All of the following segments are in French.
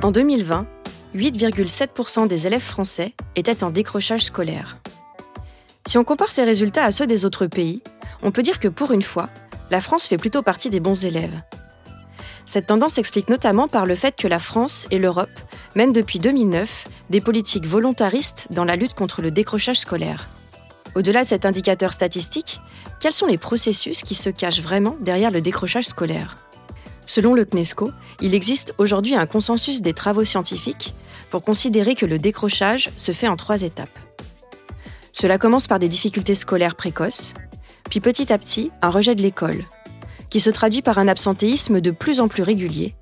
En 2020, 8,7% des élèves français étaient en décrochage scolaire. Si on compare ces résultats à ceux des autres pays, on peut dire que pour une fois, la France fait plutôt partie des bons élèves. Cette tendance s'explique notamment par le fait que la France et l'Europe mènent depuis 2009 des politiques volontaristes dans la lutte contre le décrochage scolaire. Au-delà de cet indicateur statistique, quels sont les processus qui se cachent vraiment derrière le décrochage scolaire? Selon le CNESCO, il existe aujourd'hui un consensus des travaux scientifiques pour considérer que le décrochage se fait en trois étapes. Cela commence par des difficultés scolaires précoces, puis petit à petit un rejet de l'école, qui se traduit par un absentéisme de plus en plus régulier,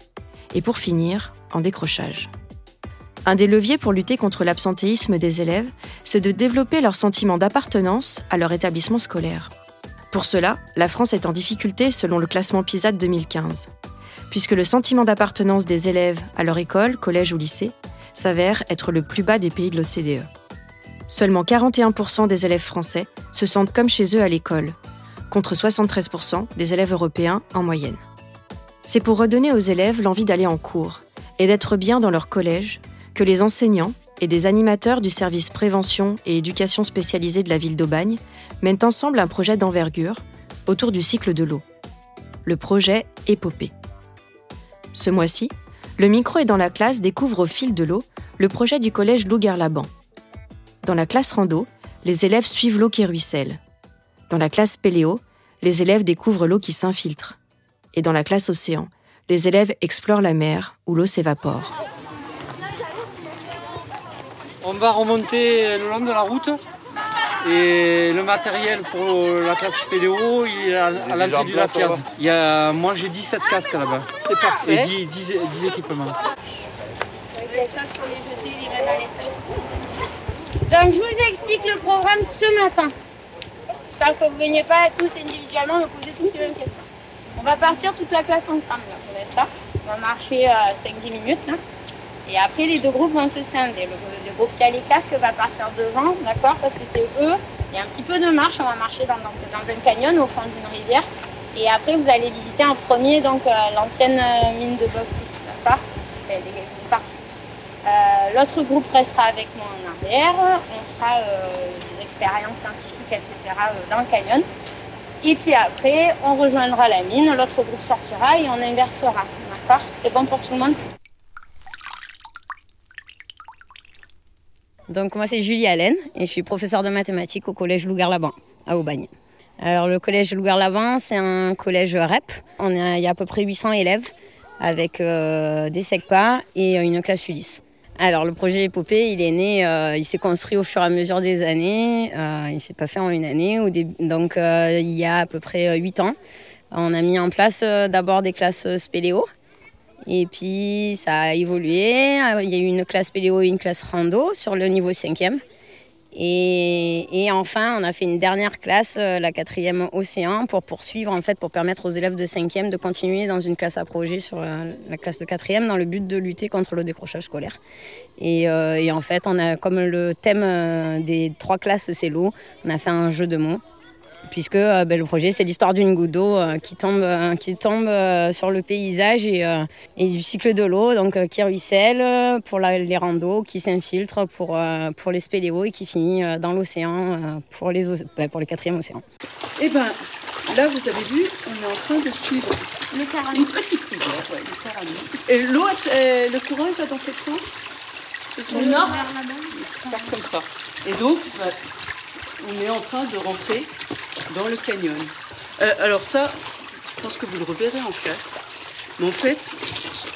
et pour finir, en décrochage. Un des leviers pour lutter contre l'absentéisme des élèves, c'est de développer leur sentiment d'appartenance à leur établissement scolaire. Pour cela, la France est en difficulté selon le classement PISA de 2015, puisque le sentiment d'appartenance des élèves à leur école, collège ou lycée s'avère être le plus bas des pays de l'OCDE. Seulement 41% des élèves français se sentent comme chez eux à l'école, contre 73% des élèves européens en moyenne. C'est pour redonner aux élèves l'envie d'aller en cours et d'être bien dans leur collège que les enseignants et des animateurs du service prévention et éducation spécialisée de la ville d'Aubagne mènent ensemble un projet d'envergure autour du cycle de l'eau. Le projet Épopée. Ce mois-ci, le micro est dans la classe découvre au fil de l'eau le projet du collège Lougar-Laban, dans la classe rando, les élèves suivent l'eau qui ruisselle. Dans la classe péléo, les élèves découvrent l'eau qui s'infiltre. Et dans la classe océan, les élèves explorent la mer où l'eau s'évapore. On va remonter le long de la route et le matériel pour la classe péléo il est à, l'entrée du lac Il y a, moi j'ai 17 casques là-bas. C'est parfait. Et 10, 10 équipements. Donc je vous explique le programme ce matin. J'espère que vous ne veniez pas tous individuellement me poser tous les mêmes questions. On va partir toute la classe ensemble, là, ça. On va marcher 5-10 euh, minutes. Et après, les deux groupes vont se scinder. Le, groupe qui a les casques va partir devant, d'accord Parce que c'est eux. Il y a un petit peu de marche. On va marcher dans, un canyon au fond d'une rivière. Et après, vous allez visiter en premier donc euh, l'ancienne euh, mine de bauxite, d'accord partie. L'autre groupe restera avec moi en arrière. On fera euh, des expériences scientifiques, etc. Euh, dans le canyon. Et puis après, on rejoindra la mine, l'autre groupe sortira et on inversera. D'accord C'est bon pour tout le monde? Donc moi c'est Julie Allen et je suis professeure de mathématiques au collège Lougar-Laban à Aubagne. Alors le collège Lougar-Laban c'est un collège REP. On il y a à peu près 800 élèves avec euh, des SECPA et une classe Ulysse. Alors le projet Épopée, il est né, euh, il s'est construit au fur et à mesure des années. Euh, il s'est pas fait en une année. donc euh, il y a à peu près huit ans, on a mis en place d'abord des classes spéléo. Et puis ça a évolué. Il y a eu une classe spéléo et une classe rando sur le niveau cinquième. Et, enfin, on a fait une dernière classe, euh, la quatrième océan, pour poursuivre, en fait, pour permettre aux élèves de cinquième de continuer dans une classe à projet sur la, classe de quatrième dans le but de lutter contre le décrochage scolaire. Et, euh, en fait, on a, comme le thème euh, des trois classes, c'est l'eau, on a fait un jeu de mots puisque euh, ben, le projet c'est l'histoire d'une goutte d'eau euh, qui tombe, euh, qui tombe sur le paysage et, du cycle de l'eau, donc qui ruisselle pour les randos, qui s'infiltre pour, pour les spéléos et qui finit dans l'océan pour, les, ben, pour quatrièmes océans. Et eh ben là vous avez vu, on est en train de suivre une petite rivière, ouais, Et l'eau, le courant va dans quel sens? Le nord. Comme ça. Et donc, bah, on est en train de rentrer dans le canyon. Euh, alors ça, je pense que vous le reverrez en classe. Mais en fait,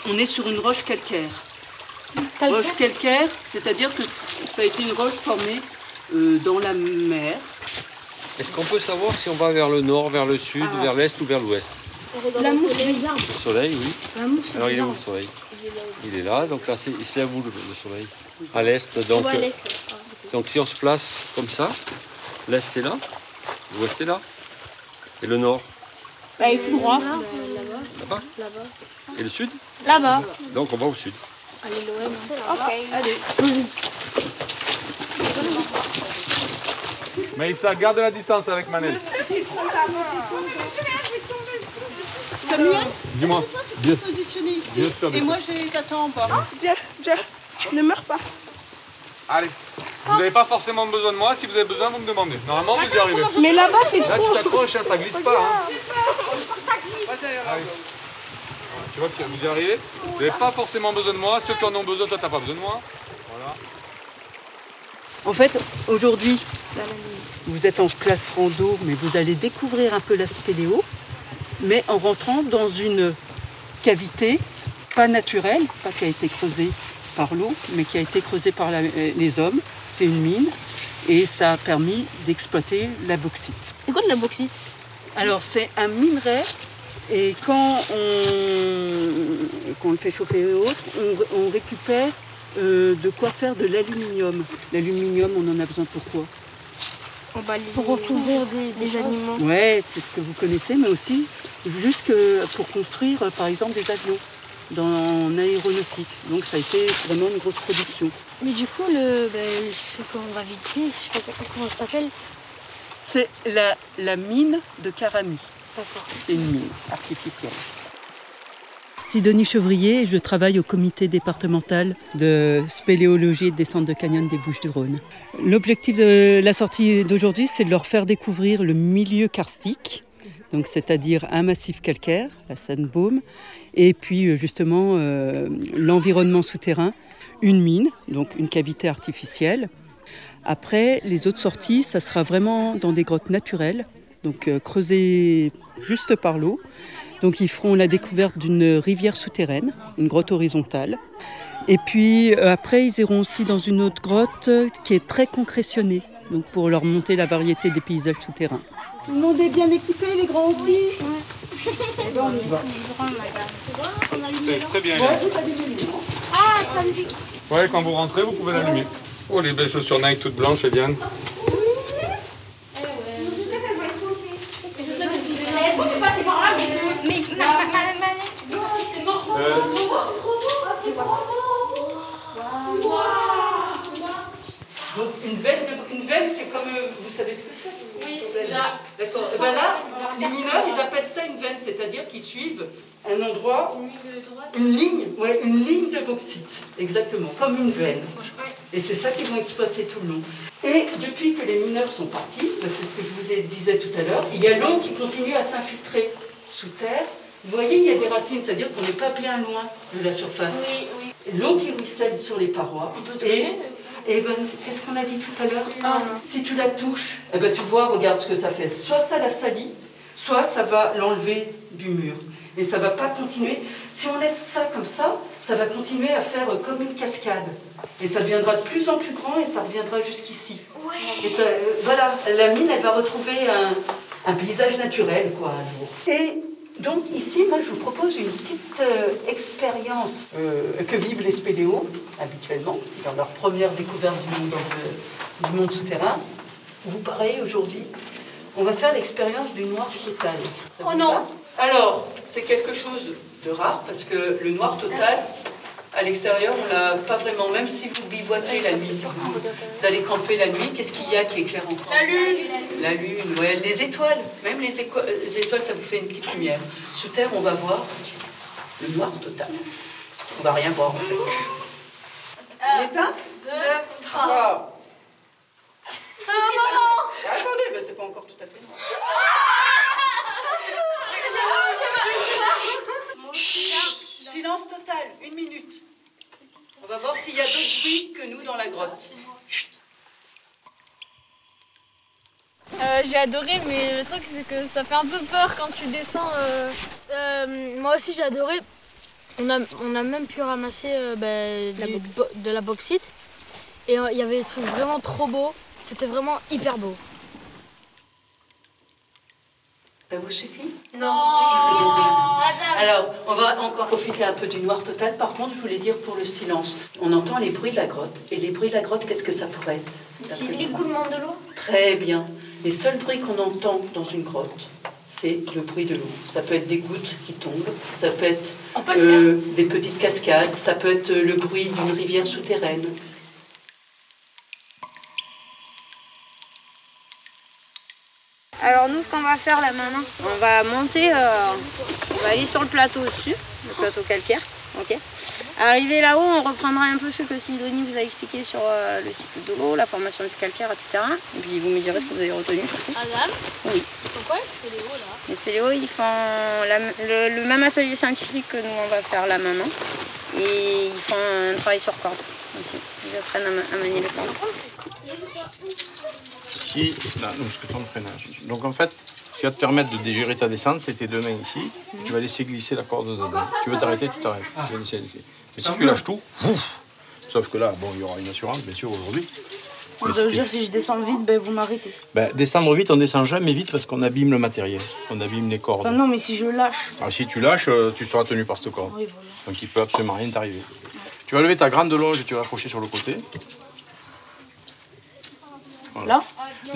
on est sur une roche calcaire. Roche calcaire, c'est-à-dire que ça a été une roche formée euh, dans la mer. Est-ce qu'on peut savoir si on va vers le nord, vers le sud, ah. vers l'est ou vers l'ouest? La mousse des arbres. Le soleil, oui. La mousse Alors il est où le soleil? Il est là, donc là c'est- lève où le, le soleil À l'est, donc, euh, l'est. donc si on se place comme ça, l'est c'est là, l'ouest c'est là, et le nord Bah, il est tout droit. là-bas, et le sud Là-bas. Donc on va au sud. Allez, l'OM. Ok. Allez. Maïssa, garde la distance avec Manel. Samuel, Dis-moi. tu peux te positionner ici Bien sûr, et bien moi je les attends en bas. Viens, viens. Ne meurs pas. Allez. Vous n'avez pas forcément besoin de moi. Si vous avez besoin, vous me demandez. Normalement, vous y arrivez. Mais là-bas, c'est Là, tu t'accroches, hein, ça glisse pas. Hein. Allez. Tu vois que vous y arrivez Vous n'avez pas forcément besoin de moi. Ceux qui en ont besoin, toi, t'as pas besoin de moi. Voilà. En fait, aujourd'hui, vous êtes en classe rando, mais vous allez découvrir un peu la spéléo, mais en rentrant dans une cavité pas naturelle, pas qui a été creusée par l'eau, mais qui a été creusée par la- les hommes. C'est une mine et ça a permis d'exploiter la bauxite. C'est quoi de la bauxite? Alors c'est un minerai et quand on, quand on le fait chauffer et autres, on, on récupère euh, de quoi faire de l'aluminium. L'aluminium, on en a besoin pour quoi? Pour recouvrir des, des animaux. Ouais, c'est ce que vous connaissez, mais aussi juste pour construire euh, par exemple des avions dans l'aéronautique. Donc ça a été vraiment une grosse production. Mais du coup, le, ben, ce qu'on va visiter, je sais pas comment ça s'appelle. C'est la, la mine de Carami. D'accord. C'est une mine artificielle. Sidonie Chevrier, je travaille au comité départemental de spéléologie et de descente de canyon des Bouches-du-Rhône. L'objectif de la sortie d'aujourd'hui, c'est de leur faire découvrir le milieu karstique, donc c'est-à-dire un massif calcaire, la Sandbaume, et puis euh, justement euh, l'environnement souterrain, une mine, donc une cavité artificielle. Après, les autres sorties, ça sera vraiment dans des grottes naturelles, donc euh, creusées juste par l'eau. Donc ils feront la découverte d'une rivière souterraine, une grotte horizontale. Et puis euh, après, ils iront aussi dans une autre grotte qui est très concrétionnée, donc pour leur montrer la variété des paysages souterrains. Tout le monde est bien équipé, les grands aussi? Très bien. Ah, ça me dit. Ouais, quand vous rentrez, vous pouvez l'allumer. Oh, les belles chaussures Nike toutes blanches, et Diane. Est-ce Donc une veine, de- une veine c'est comme, euh, vous savez ce que c'est Oui, une veine là. D'accord. Ben là, les mineurs, ils appellent ça une veine, c'est-à-dire qu'ils suivent un endroit, une ligne, ouais, une ligne de bauxite, exactement, comme une veine. Et c'est ça qu'ils vont exploiter tout le long. Et depuis que les mineurs sont partis, ben, c'est ce que je vous ai disais tout à l'heure, il y a l'eau qui continue à s'infiltrer sous terre. Vous voyez, il y a des racines, c'est-à-dire qu'on n'est pas bien loin de la surface. Oui, oui. L'eau qui ruisselle sur les parois. On peut toucher, Et, et ben, qu'est-ce qu'on a dit tout à l'heure Si tu la touches, eh ben, tu vois, regarde ce que ça fait. Soit ça la salit, soit ça va l'enlever du mur. Et ça va pas continuer. Si on laisse ça comme ça, ça va continuer à faire comme une cascade. Et ça deviendra de plus en plus grand et ça reviendra jusqu'ici. Et ça, euh, voilà, la mine, elle va retrouver un, un paysage naturel, quoi, un jour. Et donc ici, moi, je vous propose une petite euh, expérience euh, que vivent les spéléos habituellement dans leur première découverte du monde, euh, du monde souterrain. Vous pareil aujourd'hui, on va faire l'expérience du noir total. Ça Oh non. Alors, c'est quelque chose de rare parce que le noir total, à l'extérieur, on l'a pas vraiment. Même si vous bivouaquez la nuit, vous, vous allez camper la nuit, qu'est-ce qu'il y a qui éclaire encore La lune. La lune, ouais, les étoiles. Même les, éco- les étoiles, ça vous fait une petite lumière. Sous terre, on va voir le noir total. On va rien voir en fait. Éteint Deux, Trois. Attendez, ben, c'est pas encore tout à fait noir. Chut, Silence total, une minute. On va voir s'il y a d'autres bruits que nous dans la grotte. Chut. Euh, j'ai adoré, mais le truc c'est que ça fait un peu peur quand tu descends. euh. Euh, moi aussi j'ai adoré. On a, on a même pu ramasser euh, ben, du- bo- de la bauxite. Et euh, il y avait des trucs vraiment trop beaux. C'était vraiment hyper beau. Ça vous suffit Non. Alors, on va encore profiter un peu du noir total. Par contre, je voulais dire pour le silence, on entend les bruits de la grotte. Et les bruits de la grotte, qu'est-ce que ça pourrait être L'écoulement de l'eau? Très bien. Les seuls bruits qu'on entend dans une grotte, c'est le bruit de l'eau. Ça peut être des gouttes qui tombent, ça peut être peut euh, des petites cascades, ça peut être euh, le bruit d'une rivière souterraine. Alors nous, ce qu'on va faire là maintenant, on va monter, euh, on va aller sur le plateau au-dessus, le plateau calcaire. Ok. Arrivé là-haut, on reprendra un peu ce que Sidonie vous a expliqué sur euh, le cycle de l'eau, la formation du calcaire, etc. Et puis vous me direz ce que vous avez retenu. Oui. Pourquoi les spéléos là? Les spéléos, ils font la- le, le même atelier scientifique que nous on va faire là maintenant. Et ils font un travail sur corde aussi. Ils apprennent à, à manier les cordes. Ici, là, nous, ce que tu en freinage. Donc en fait, ce qui va te permettre de dégérer ta descente, c'est tes deux mains ici. Tu vas laisser glisser la corde dedans. Tu veux t'arrêter, tu t'arrêtes. Tu vas laisser glisser. Mais si tu lâches tout, ouf, sauf que là, bon, il y aura une assurance, bien sûr, aujourd'hui. Veut c'était- dire si je descends vite, ben vous m'arrêtez. Ben, descendre vite, on descend jamais vite parce qu'on abîme le matériel. On abîme les cordes. Enfin, non, mais si je lâche. Alors, si tu lâches, euh, tu seras tenu par cette corde. Oui, voilà. Donc il peut absolument rien t'arriver. Tu vas lever ta grande longe et tu vas accrocher sur le côté. Voilà. Là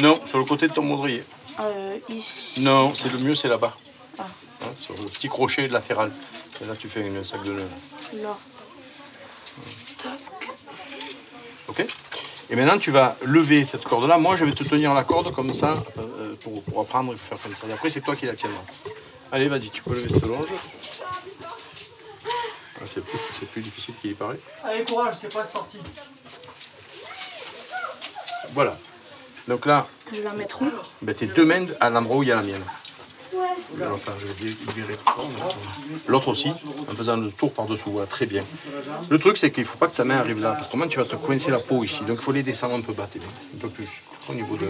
Non, sur le côté de ton baudrier. Euh, ici. Non, c'est le mieux, c'est là-bas. Ah. Hein, sur le petit crochet latéral. Et là, tu fais une sac de nœuds. Là. Ok Et maintenant, tu vas lever cette corde-là. Moi, je vais te tenir la corde comme ça euh, pour, pour apprendre et faire comme ça. Et après, c'est toi qui la tiendras. Allez, vas-y, tu peux lever cette longe. Ah, c'est plus, c'est plus difficile qu'il y paraît. Allez, courage, c'est pas sorti. Voilà. Donc là, Je vais la mettre où ben, tes deux mains à l'endroit où il y a la mienne. Enfin. L'autre aussi, en faisant le tour par-dessous. Voilà, très bien. Le truc, c'est qu'il ne faut pas que ta main arrive là. Parce que autrement, tu vas te coincer la peau ici. Donc, il faut les descendre un peu bas. Un peu plus. Au niveau de.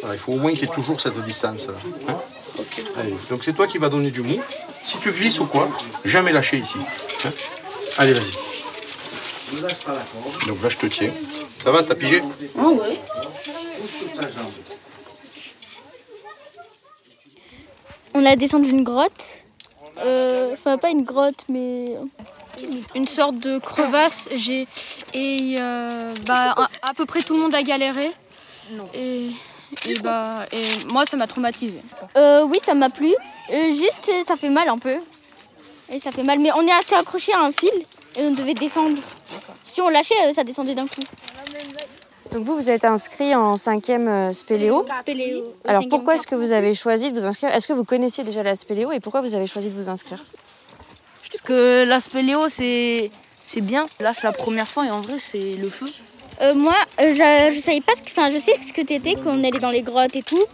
Voilà, il faut au moins qu'il y ait toujours cette distance-là. hein. Allez, donc, c'est toi qui vas donner du mou. Si tu glisses ou quoi, jamais lâcher ici. hein. Allez, vas-y. Donc là, je te tiens. Ça va, t'as pigé Oh, ouais. On a descendu une grotte. Euh, Enfin, pas une grotte, mais. une sorte de crevasse. J'ai et euh, bah à, à peu près tout le monde a galéré. Et, et bah et moi ça m'a traumatisé. Euh, oui, ça m'a plu. Euh, juste, ça fait mal un peu. Et ça fait mal. Mais on est été accroché à un fil et on devait descendre. Si on lâchait, ça descendait d'un coup. Donc vous, vous êtes inscrit en cinquième euh, spéléo. Spéléo. Alors pourquoi est-ce que vous avez choisi de vous inscrire? Est-ce que vous connaissiez déjà la spéléo et pourquoi vous avez choisi de vous inscrire? Parce que la spéléo, c'est c'est bien. Là, c'est la première fois et en vrai, c'est le feu. Euh, moi, euh, je, je savais pas ce que. Enfin, je sais ce que t'étais quand on allait dans les grottes et tout.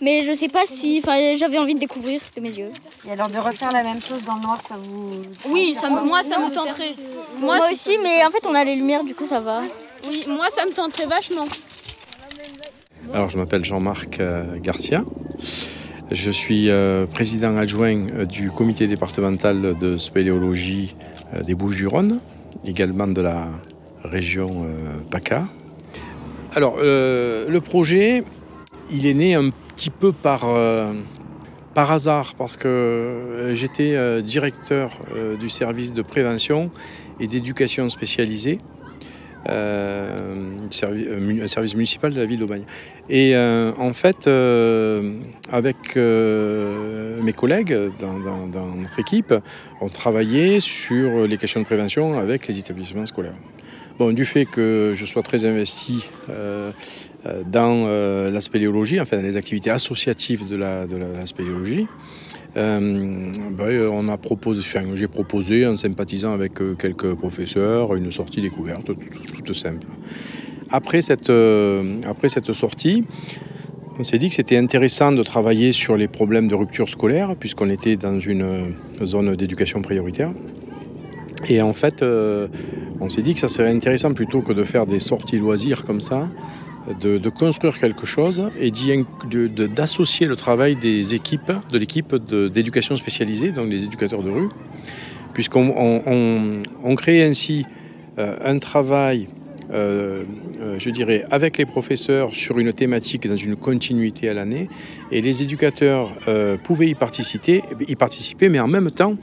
Mais je sais pas si. Enfin, j'avais envie de découvrir de mes yeux. Et alors de refaire la même chose dans le noir, ça vous. Oui, ça, moi ça me tenterait. Moi, Moi, si aussi, mais en fait, on a les lumières, du coup, ça va. Oui, moi ça me tenterait vachement. Alors, je m'appelle Jean-Marc euh, Garcia. Je suis euh, président adjoint euh, du comité départemental de spéléologie des Bouches-du-Rhône, également de la région PACA. Alors, le projet, il est né un petit peu par, par hasard, parce que j'étais directeur du service de prévention et d'éducation spécialisée euh, mu- un service municipal de la ville d'Aubagne. Et euh, en fait, euh, avec euh, mes collègues dans, notre équipe, on travaillait sur les questions de prévention avec les établissements scolaires. Bon, du fait que je sois très investi euh, euh, dans euh, la spéléologie, enfin dans les activités associatives de la, de la spéléologie, euh, ben, on a proposé, j'ai proposé en sympathisant avec euh, quelques professeurs une sortie découverte toute, simple. Après cette, euh, après cette sortie, on s'est dit que c'était intéressant de travailler sur les problèmes de rupture scolaire puisqu'on était dans une zone d'éducation prioritaire. Et en fait, on s'est dit que ça serait intéressant plutôt que de faire des sorties loisirs comme ça, de, construire quelque chose et d'associer le travail des équipes, de l'équipe d'éducation spécialisée, donc les éducateurs de rue, puisqu'on on, on- on crée ainsi euh, un travail euh, euh, je dirais, avec les professeurs sur une thématique dans une continuité à l'année. Et les éducateurs euh, pouvaient y participer, y participer, mais en même temps,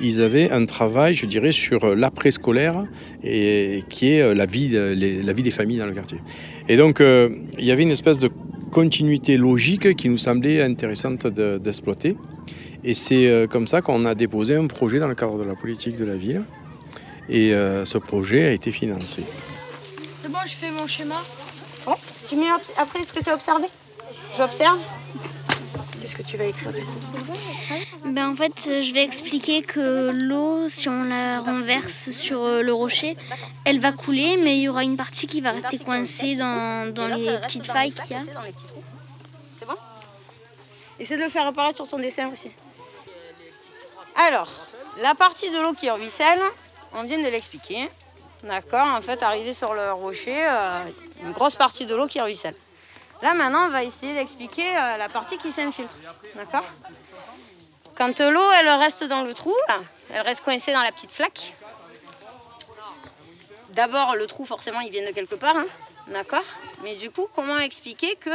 ils avaient un travail, je dirais, sur l'après-scolaire, et, qui est la vie, la vie des familles dans le quartier. Et donc, il y avait une espèce de continuité logique qui nous semblait intéressante de- d'exploiter. Et c'est comme ça qu'on a déposé un projet dans le cadre de la politique de la ville. Et ce projet a été financé. Bon, je fais mon schéma. Oh, tu mets après ce que tu as observé? J'observe. Qu'est-ce que tu vas écrire du coup? Ben en fait, euh, je vais expliquer que l'eau, si on la renverse sur euh, le rocher, elle va couler, mais il y aura une partie qui va rester coincée dans, dans les petites failles qu'il y a. C'est bon? Essaie de le faire apparaître sur ton dessin aussi. Alors, la partie de l'eau qui ruisselle, on vient de l'expliquer. D'accord En fait, arrivé sur le rocher, euh, une grosse partie de l'eau qui ruisselle. Là, maintenant, on va essayer d'expliquer euh, la partie qui s'infiltre. D'accord? Quand l'eau, elle reste dans le trou, elle reste coincée dans la petite flaque. D'abord, le trou, forcément, il vient de quelque part. hein. D'accord? Mais du coup, comment expliquer que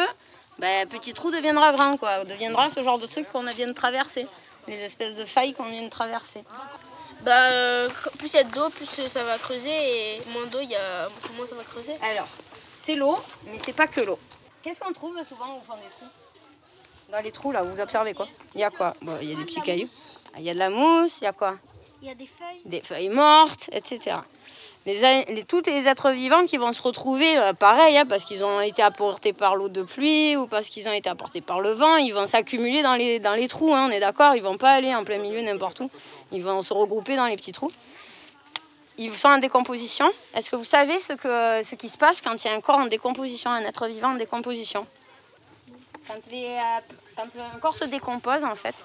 ben, petit trou deviendra grand, quoi. Deviendra ce genre de truc qu'on vient de traverser. Les espèces de failles qu'on vient de traverser? Bah, euh, plus il y a d'eau, plus ça va creuser et moins d'eau, il y a moins ça va creuser. Alors, c'est l'eau, mais c'est pas que l'eau. Qu'est-ce qu'on trouve souvent au fond des trous? Dans les trous, là, vous observez quoi? Il y a quoi? Bon, Il y a des petits cailloux. Ah, Il y a de la mousse, il y a quoi? Il y a des feuilles. Des feuilles mortes, etc. Les, a- les, tous les êtres vivants qui vont se retrouver, euh, pareil, hein, parce qu'ils ont été apportés par l'eau de pluie ou parce qu'ils ont été apportés par le vent, ils vont s'accumuler dans les, dans les trous, hein, on est d'accord Ils vont pas aller en plein milieu n'importe où. Ils vont se regrouper dans les petits trous. Ils sont en décomposition. Est-ce que vous savez ce, que, ce qui se passe quand il y a un corps en décomposition, un être vivant en décomposition? Quand, les, euh, quand un corps se décompose, en fait,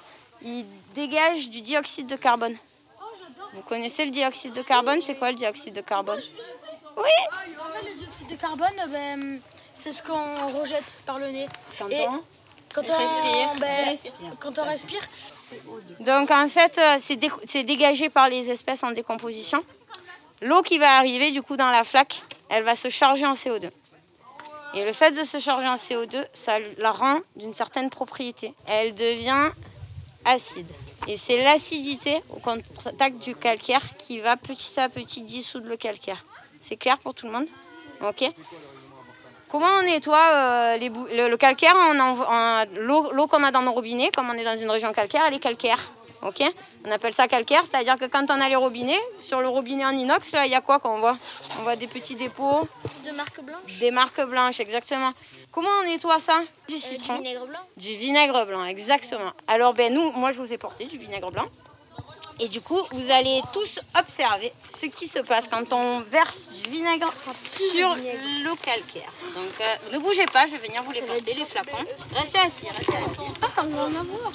il dégage du dioxyde de carbone. Vous connaissez le dioxyde de carbone? C'est quoi le dioxyde de carbone? Oui le dioxyde de carbone, ben, c'est ce qu'on rejette par le nez. Quand Et on quand respire. on, ben, Respire. quand on respire, Donc en fait, euh, c'est dé- c'est dégagé par les espèces en décomposition. L'eau qui va arriver du coup dans la flaque, elle va se charger en CO2. Et le fait de se charger en CO2, ça la rend d'une certaine propriété. Elle devient acide. Et c'est l'acidité au contact du calcaire qui va petit à petit dissoudre le calcaire. C'est clair pour tout le monde? Ok Comment on nettoie euh, les le, le calcaire on envo- en- L'eau qu'on a dans nos robinets, comme on est dans une région calcaire, elle est calcaire. Ok? On appelle ça calcaire, c'est-à-dire que quand on a les robinets, sur le robinet en inox, là, il y a quoi qu'on voit? On voit des petits dépôts. De marque blanche Des marques blanches, exactement. Comment on nettoie ça? Du citron. Euh, Du vinaigre blanc Du vinaigre blanc, exactement. Alors, ben, nous, moi, je vous ai porté du vinaigre blanc. Et du coup, vous allez tous observer ce qui se passe quand on verse du vinaigre sur le calcaire. Donc, euh, ne bougez pas, je vais venir vous les porter, les flacons. Restez assis, restez assis. Ah, on va en avoir.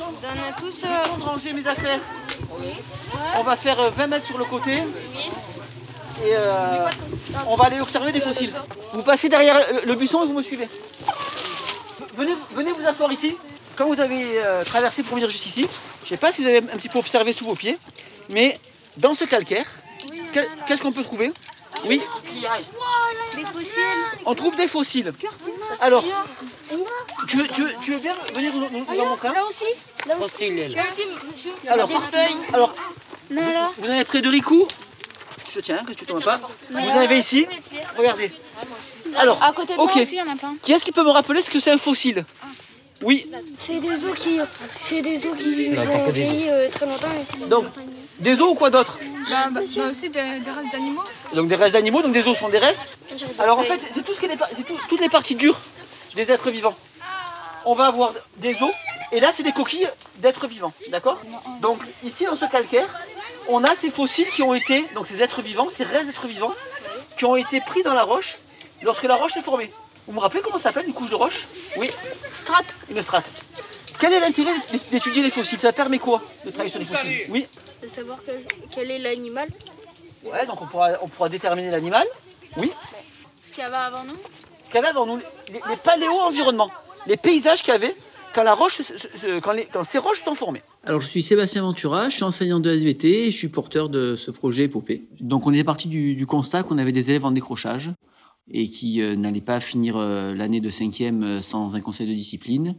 On donne tous... euh, Je vais ranger mes affaires. On va faire euh, 20 mètres sur le côté. Et euh, on va aller observer des fossiles. Vous passez derrière le- le buisson et vous me suivez. Venez, venez vous asseoir ici. Quand vous avez euh, traversé pour venir jusqu'ici, je ne sais pas si vous avez un petit peu observé sous vos pieds, mais dans ce calcaire, que- qu'est-ce qu'on peut trouver? Oui, Des fossiles. on trouve des fossiles. Alors, tu veux, tu veux- tu veux bien venir nous, nous- nous en montrer un? Là aussi, là aussi. Monsieur, Alors, alors. Vous en avez près de Ricou. Je tiens, que tu tombes pas. Vous en avez ici. Regardez. Alors, à côté de ok. moi aussi, il y en a plein. Qui est-ce qui peut me rappeler ce que c'est un fossile? Oui. C'est des os qui, c'est des os qui ont vieilli euh, très longtemps. et qui- Donc, des os ou quoi d'autre bah, bah, bah aussi des, des races d'animaux. Donc des restes d'animaux, donc des os sont des restes. Alors en fait, c'est tout ce qui est c'est tout- toutes les parties dures des êtres vivants. On va avoir des os et là c'est des coquilles d'êtres vivants, d'accord? Donc ici dans ce calcaire, on a ces fossiles qui ont été, donc ces êtres vivants, ces restes d'êtres vivants, qui ont été pris dans la roche lorsque la roche s'est formée. Vous me rappelez comment ça s'appelle une couche de roche Oui. Strate. Une strate. Quel est l'intérêt d'étudier les fossiles? Ça permet quoi de travailler sur les fossiles? Oui. De savoir quel, quel est l'animal. Ouais, donc on pourra, on pourra déterminer l'animal. Oui. Ce qu'il y avait avant nous. Ce qu'il y avait avant nous, les, les paléo-environnements, les paysages qu'il y avait quand, la roche, quand, les, quand ces roches sont formées. Alors, je suis Sébastien Ventura, je suis enseignant de SVT et je suis porteur de ce projet Épopée. Donc, on est parti du, du constat qu'on avait des élèves en décrochage et qui euh, n'allaient pas finir euh, l'année de cinquième euh, sans un conseil de discipline.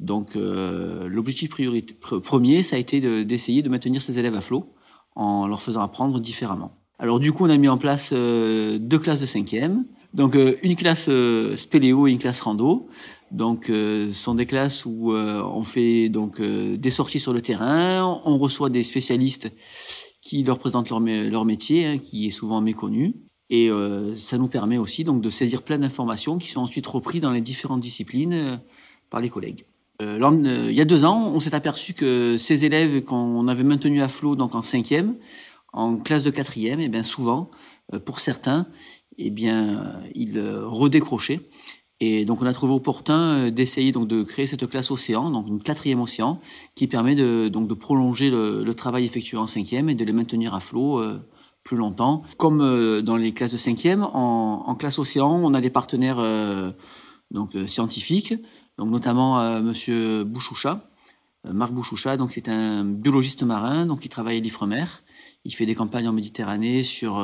Donc, l'objectif premier, ça a été d'essayer de, maintenir ces élèves à flot en leur faisant apprendre différemment. Alors, du coup, on a mis en place deux classes de cinquième. Donc, une classe spéléo et une classe rando. Donc, ce sont des classes où on fait donc des sorties sur le terrain, on reçoit des spécialistes qui leur présentent leur, leur métier, hein, qui est souvent méconnu. Et euh, ça nous permet aussi donc de saisir plein d'informations qui sont ensuite reprises dans les différentes disciplines euh, par les collègues. Euh, il y a deux ans, on s'est aperçu que ces élèves qu'on avait maintenus à flot donc en cinquième, en classe de quatrième, et eh bien souvent, pour certains, et eh bien ils redécrochaient. Et donc on a trouvé opportun d'essayer donc de créer cette classe océan, donc une quatrième océan, qui permet de, donc de prolonger le, le travail effectué en cinquième et de les maintenir à flot plus longtemps. Comme euh, dans les classes de cinquième, en, en classe océan, on a des partenaires euh, donc euh, scientifiques, donc notamment Monsieur Bouchoucha, Marc Bouchoucha. Donc c'est un biologiste marin, donc qui travaille à l'Ifremer. Il fait des campagnes en Méditerranée sur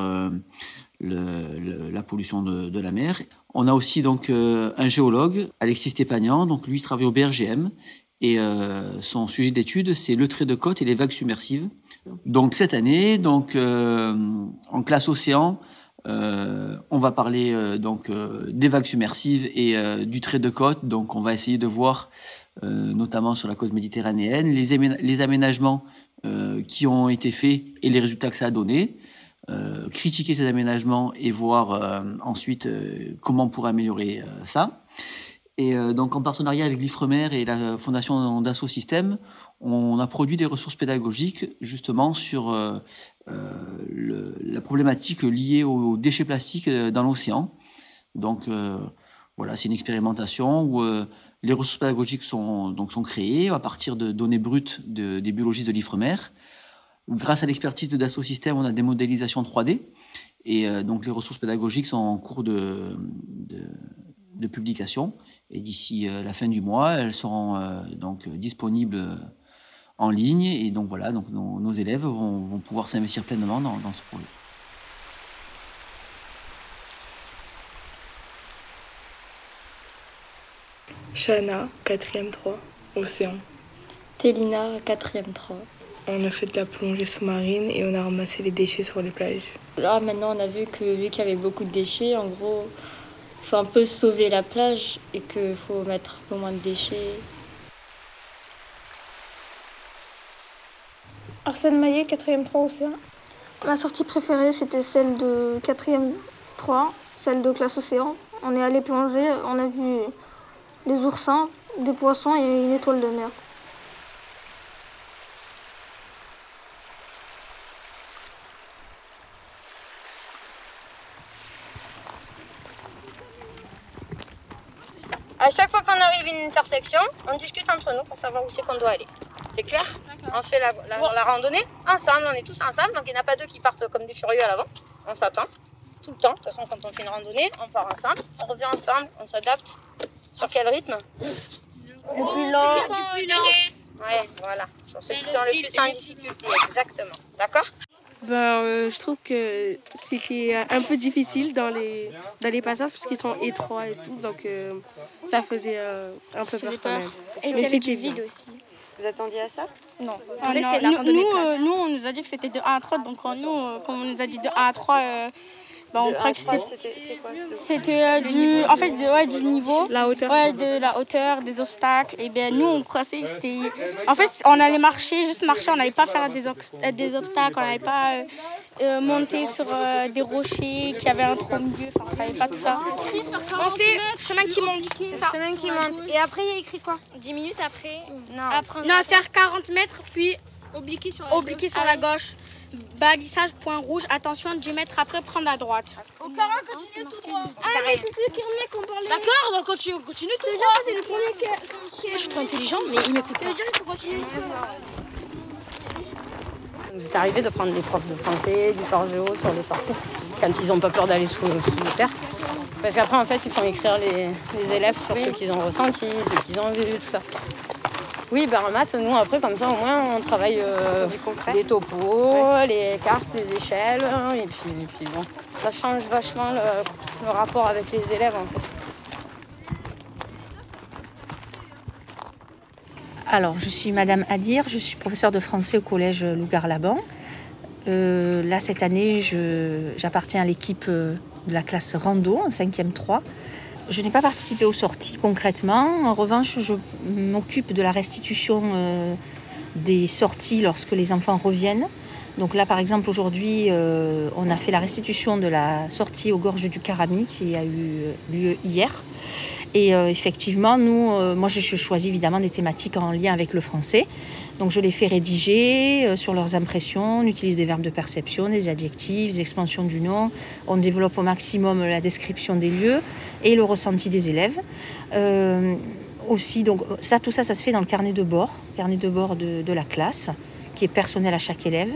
la pollution de, de, la mer. On a aussi donc un géologue, Alexis Stépagnan, donc lui travaille au BRGM et son sujet d'étude c'est le trait de côte et les vagues submersives. Donc cette année, donc euh, en classe océan, euh, on va parler euh, donc des vagues submersives et du trait de côte. Donc on va essayer de voir, notamment sur la côte méditerranéenne, les, aménagements qui ont été faits et les résultats que ça a donné. critiquer ces aménagements et voir ensuite comment on pourrait améliorer ça. Et donc en partenariat avec l'Ifremer et la Fondation Dassault Systèmes, on a produit des ressources pédagogiques justement sur euh, euh, la problématique liée aux déchets plastiques euh, dans l'océan. Donc voilà, c'est une expérimentation où les ressources pédagogiques sont, donc, sont créées à partir de données brutes des biologistes de l'IFREMER. Grâce à l'expertise de Dassault Systèmes, on a des modélisations 3D. Et donc les ressources pédagogiques sont en cours de, de, publication. Et d'ici la fin du mois, elles seront donc disponibles en ligne. Et donc voilà, donc nos, élèves vont, pouvoir s'investir pleinement dans, ce projet. Shana, 4ème 3, Océan. Télina, 4ème 3. On a fait de la plongée sous-marine et on a ramassé les déchets sur les plages. Là, maintenant, on a vu que vu qu'il y avait beaucoup de déchets, en gros, il faut un peu sauver la plage et qu'il faut mettre un peu moins de déchets. Arsène Maillet, 4ème 3 Océan. Ma sortie préférée, c'était celle de 4ème 3, celle de classe Océan. On est allé plonger, on a vu des oursins, des poissons et une étoile de mer. À chaque fois qu'on arrive à une intersection, on discute entre nous pour savoir où c'est qu'on doit aller. C'est clair? On fait la, la, randonnée ensemble, on est tous ensemble, donc il n'y en a pas deux qui partent comme des furieux à l'avant. On s'attend tout le temps. De toute façon, quand on fait une randonnée, on part ensemble, on revient ensemble, on s'adapte. Sur quel rythme? Le plus lent. Le plus lent. Ouais, voilà. Sur ceux qui sont le plus en difficulté, exactement. D'accord? Ben, euh, je trouve que c'était un peu difficile dans les, dans les passages parce qu'ils sont étroits et tout, donc euh, ça faisait euh, un peu peur quand même. Et Mais c'était vide aussi. Vous attendiez à ça? Non. Ah, nous, nous, on nous a dit que c'était de 1 à 3, donc nous, comme on nous a dit de 1 à 3, bah, on croit que c'était. C'était euh, du, en fait, de, ouais, du niveau. La hauteur. Ouais, de la hauteur, des obstacles. Et bien nous, on croyait que c'était. En fait, on allait marcher, juste marcher, on n'allait pas faire des, euh, des obstacles, on n'allait pas euh, monter sur des rochers qui avaient un trou au milieu, enfin, on savait pas tout ça. On sait chemin qui monte, c'est ça. Chemin qui monte. Et après, il y a écrit quoi? 10 minutes après Non. Après, non, à faire 40 mètres, puis obliquer sur la, obliquer sur la gauche. Balissage point rouge, attention 10 mètres après prendre à droite. Au parent, continue tout droit. Ah mais c'est celui qui remet qu'on parlait. D'accord, donc continue, continue tout droit. C'est le premier qui, Je suis trop intelligent, mais il m'écoute pas. Vous êtes arrivé de prendre des profs de français, d'histoire géo sur les sorties, quand ils n'ont pas peur d'aller sous, sous les terres. Parce qu'après, en fait, ils font écrire les, les élèves sur ce qu'ils ont ressenti, ce qu'ils ont vu, tout ça. Oui, ben en maths, nous après, comme ça, au moins, on travaille euh, les topos, les cartes, les échelles. Et puis, et puis bon, ça change vachement le, le rapport avec les élèves en fait. Alors, je suis Madame Adir, je suis professeure de français au collège Lougar-Laban. Euh, là, cette année, j'appartiens à l'équipe euh, de la classe Rando en 5e 3. Je n'ai pas participé aux sorties concrètement. En revanche, je m'occupe de la restitution euh, des sorties lorsque les enfants reviennent. Donc là, par exemple, aujourd'hui, on a fait la restitution de la sortie aux gorges du Carami qui a eu lieu hier. Et euh, effectivement, nous, euh, moi, j'ai choisi évidemment des thématiques en lien avec le français. Donc, je les fais rédiger euh, sur leurs impressions. On utilise des verbes de perception, des adjectifs, des expansions du nom. On développe au maximum la description des lieux et le ressenti des élèves. Aussi, donc, ça, tout ça, ça se fait dans le carnet de bord, carnet de bord de la classe qui est personnel à chaque élève.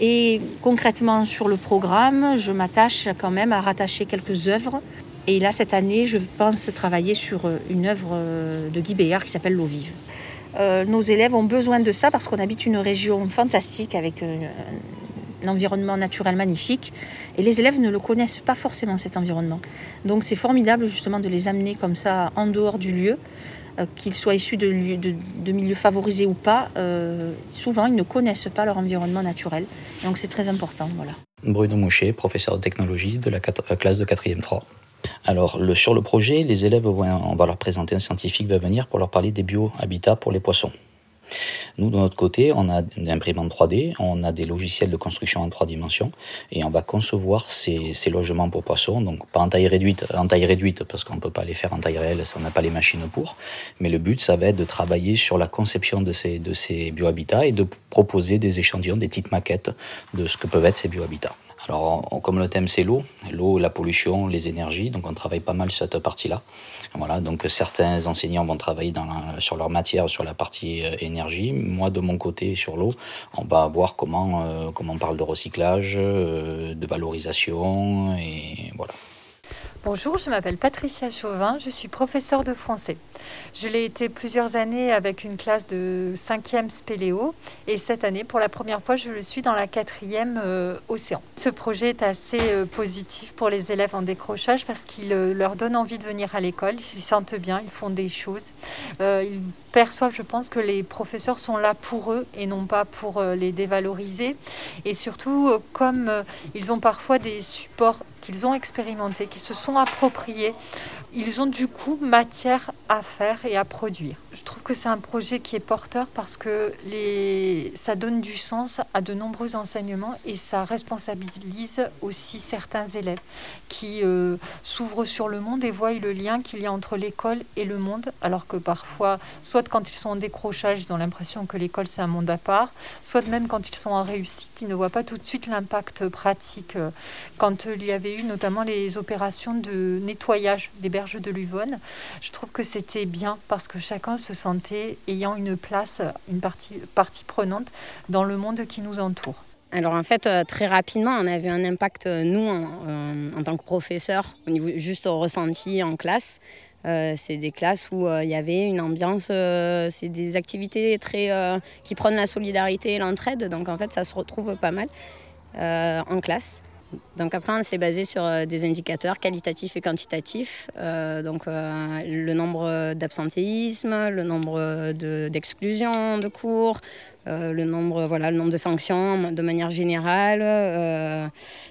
Et concrètement sur le programme, je m'attache quand même à rattacher quelques œuvres. Et là, cette année, je pense travailler sur euh, une œuvre euh, de Guy Béard qui s'appelle L'eau vive. Euh, nos élèves ont besoin de ça parce qu'on habite une région fantastique avec un environnement naturel magnifique et les élèves ne le connaissent pas forcément cet environnement. Donc c'est formidable justement de les amener comme ça en dehors du lieu, euh, qu'ils soient issus de, lieux- de- de milieux favorisés ou pas. euh, souvent ils ne connaissent pas leur environnement naturel. Donc c'est très important. Voilà. Bruno Moucher, professeur de technologie de la classe de 4e 3. Alors, sur le projet, les élèves, on va leur présenter un scientifique va venir pour leur parler des bio-habitats pour les poissons. Nous, de notre côté, on a une imprimante 3D, on a des logiciels de construction en trois dimensions et on va concevoir ces, logements pour poissons, donc pas en taille réduite, en taille réduite parce qu'on ne peut pas les faire en taille réelle, ça n'a pas les machines pour. Mais le but, ça va être de travailler sur la conception de ces, de ces biohabitats et de proposer des échantillons, des petites maquettes de ce que peuvent être ces biohabitats. Alors, comme le thème c'est l'eau, l'eau, la pollution, les énergies, donc on travaille pas mal sur cette partie-là. Voilà, donc certains enseignants vont travailler sur leur matière, sur la partie euh, énergie. Moi, de mon côté, sur l'eau, on va voir comment, euh, comment on parle de recyclage, euh, de valorisation, et voilà. Bonjour, je m'appelle Patricia Chauvin, je suis professeure de français. Je l'ai été plusieurs années avec une classe de 5e spéléo et cette année, pour la première fois, je le suis dans la 4e euh, océan. Ce projet est assez euh, positif pour les élèves en décrochage parce qu'il euh, leur donne envie de venir à l'école, ils s'y sentent bien, ils font des choses. Ils perçoivent, je pense, que les professeurs sont là pour eux et non pas pour les dévaloriser. Et surtout, comme ils ont parfois des supports qu'ils ont expérimentés, qu'ils se sont appropriés, ils ont du coup matière à faire et à produire. Je trouve que c'est un projet qui est porteur parce que les... ça donne du sens à de nombreux enseignements et ça responsabilise aussi certains élèves qui euh, s'ouvrent sur le monde et voient le lien qu'il y a entre l'école et le monde, alors que parfois, soit quand ils sont en décrochage, ils ont l'impression que l'école c'est un monde à part, soit même quand ils sont en réussite, ils ne voient pas tout de suite l'impact pratique. euh, Quand il y avait eu notamment les opérations de nettoyage des berges de l'Uvonne, je trouve que c'était bien parce que chacun se sentait ayant une place, une partie, partie prenante dans le monde qui nous entoure. Alors en fait, euh, très rapidement, on a vu un impact, euh, nous, en, euh, en tant que professeurs, au niveau juste au ressenti en classe. C'est des classes où il y avait une ambiance, c'est des activités très, qui prônent la solidarité et l'entraide, donc en fait ça se retrouve pas mal en classe. Donc après, on s'est basé sur euh, des indicateurs qualitatifs et quantitatifs. Euh, donc euh, le nombre d'absentéisme, le nombre de- d'exclusions de, cours, euh, le nombre, voilà, le nombre de sanctions de manière générale,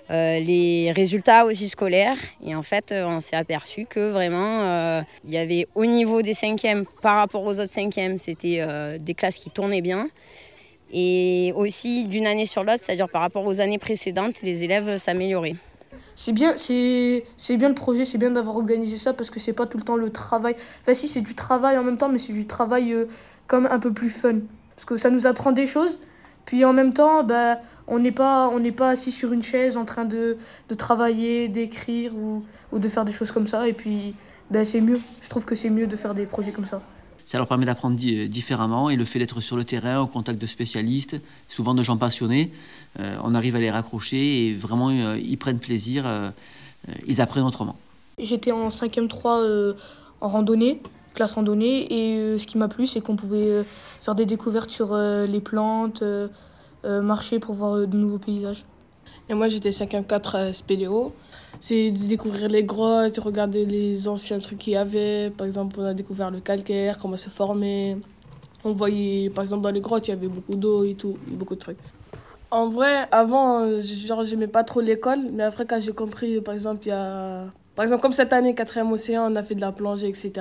les résultats aussi scolaires. Et en fait, on s'est aperçu que vraiment, il y avait au niveau des cinquièmes par rapport aux autres cinquièmes, c'était des classes qui tournaient bien. Et aussi d'une année sur l'autre, c'est-à-dire par rapport aux années précédentes, les élèves s'amélioraient. C'est bien, c'est bien le projet, c'est bien d'avoir organisé ça parce que c'est pas tout le temps le travail. Enfin si c'est du travail en même temps, mais c'est du travail euh, comme un peu plus fun parce que ça nous apprend des choses. Puis en même temps, bah, on n'est pas on n'est pas assis sur une chaise en train de, de travailler, d'écrire ou, ou de faire des choses comme ça. Et puis bah, c'est mieux. Je trouve que c'est mieux de faire des projets comme ça. Ça leur permet d'apprendre di- différemment et le fait d'être sur le terrain, au contact de spécialistes, souvent de gens passionnés, euh, on arrive à les raccrocher et vraiment euh, ils prennent plaisir, euh, euh, ils apprennent autrement. J'étais en 5e 3 euh, en randonnée classe randonnée. Et euh, ce qui m'a plu, c'est qu'on pouvait euh, faire des découvertes sur euh, les plantes, euh, euh, marcher pour voir euh, de nouveaux paysages. Et moi, j'étais 5e 4 à Spéléo. C'est de découvrir les grottes, regarder les anciens trucs qu'il y avait. Par exemple, on a découvert le calcaire, comment se former. On voyait, par exemple, dans les grottes, il y avait beaucoup d'eau et tout, beaucoup de trucs. En vrai, avant, euh, genre, j'aimais pas trop l'école, mais après, quand j'ai compris, par exemple, il y a. Par exemple, comme cette année, 4e océan, on a fait de la plongée, etc.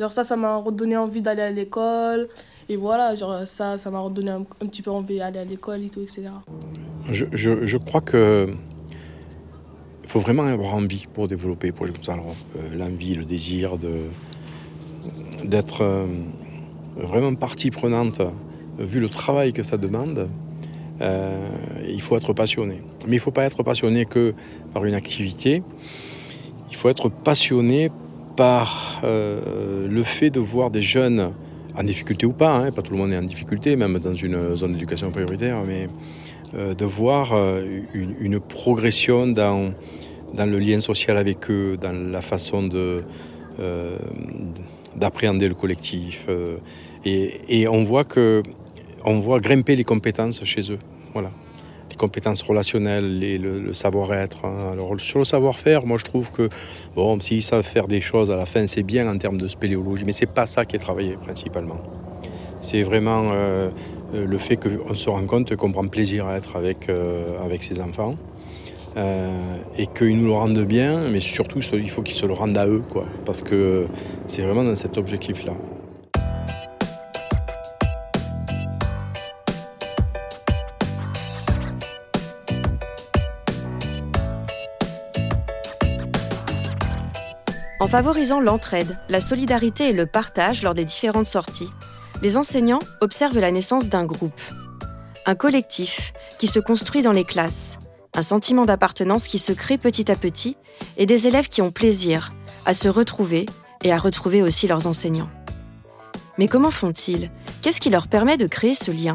Genre, ça, ça m'a redonné envie d'aller à l'école. Et voilà, genre, ça, ça m'a redonné un, petit peu envie d'aller à l'école et tout, etc. Je, je- je crois que faut vraiment avoir envie pour développer des projets comme ça. Euh, l'envie, le désir d'être euh, vraiment partie prenante, vu le travail que ça demande. euh, il faut être passionné. Mais il ne faut pas être passionné que par une activité. Il faut être passionné par le fait de voir des jeunes en difficulté ou pas, hein, pas tout le monde est en difficulté, même dans une zone d'éducation prioritaire, mais euh, de voir euh, une, progression dans, dans le lien social avec eux, dans la façon de, euh, d'appréhender le collectif. et, et on voit que on voit grimper les compétences chez eux. Voilà. Les compétences relationnelles, les- le, savoir-être. hein. Alors sur le savoir-faire, moi je trouve que bon, s'ils savent faire des choses à la fin, c'est bien en termes de spéléologie, mais c'est pas ça qui est travaillé principalement. C'est vraiment euh, euh, le fait qu'on se rend compte qu'on prend plaisir à être avec, euh, avec ses enfants. et qu'ils nous le rendent bien, mais surtout il faut qu'ils se le rendent à eux, quoi, parce que c'est vraiment dans cet objectif-là. En favorisant l'entraide, la solidarité et le partage lors des différentes sorties, les enseignants observent la naissance d'un groupe, un collectif qui se construit dans les classes, un sentiment d'appartenance qui se crée petit à petit et des élèves qui ont plaisir à se retrouver et à retrouver aussi leurs enseignants. Mais comment font-ils? Qu'est-ce qui leur permet de créer ce lien?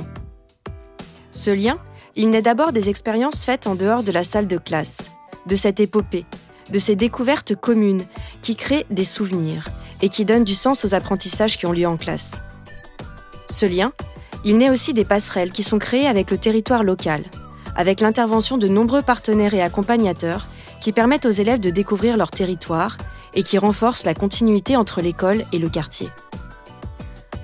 Ce lien, il naît d'abord des expériences faites en dehors de la salle de classe, de cette épopée, de ces découvertes communes qui créent des souvenirs et qui donnent du sens aux apprentissages qui ont lieu en classe. Ce lien, il naît aussi des passerelles qui sont créées avec le territoire local, avec l'intervention de nombreux partenaires et accompagnateurs qui permettent aux élèves de découvrir leur territoire et qui renforcent la continuité entre l'école et le quartier.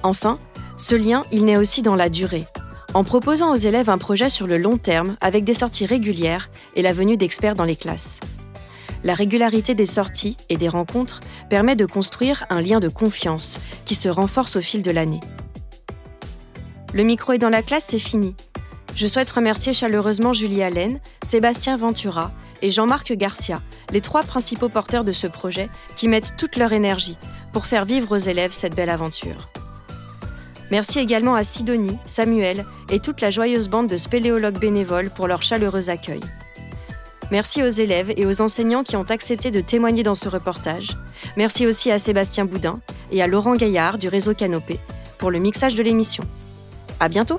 Enfin, ce lien, il naît aussi dans la durée, en proposant aux élèves un projet sur le long terme avec des sorties régulières et la venue d'experts dans les classes. La régularité des sorties et des rencontres permet de construire un lien de confiance qui se renforce au fil de l'année. Le micro est dans la classe, c'est fini. Je souhaite remercier chaleureusement Julie Allen, Sébastien Ventura et Jean-Marc Garcia, les trois principaux porteurs de ce projet qui mettent toute leur énergie pour faire vivre aux élèves cette belle aventure. Merci également à Sidonie, Samuel et toute la joyeuse bande de spéléologues bénévoles pour leur chaleureux accueil. Merci aux élèves et aux enseignants qui ont accepté de témoigner dans ce reportage. Merci aussi à Sébastien Boudin et à Laurent Gaillard du réseau Canopé pour le mixage de l'émission. À bientôt!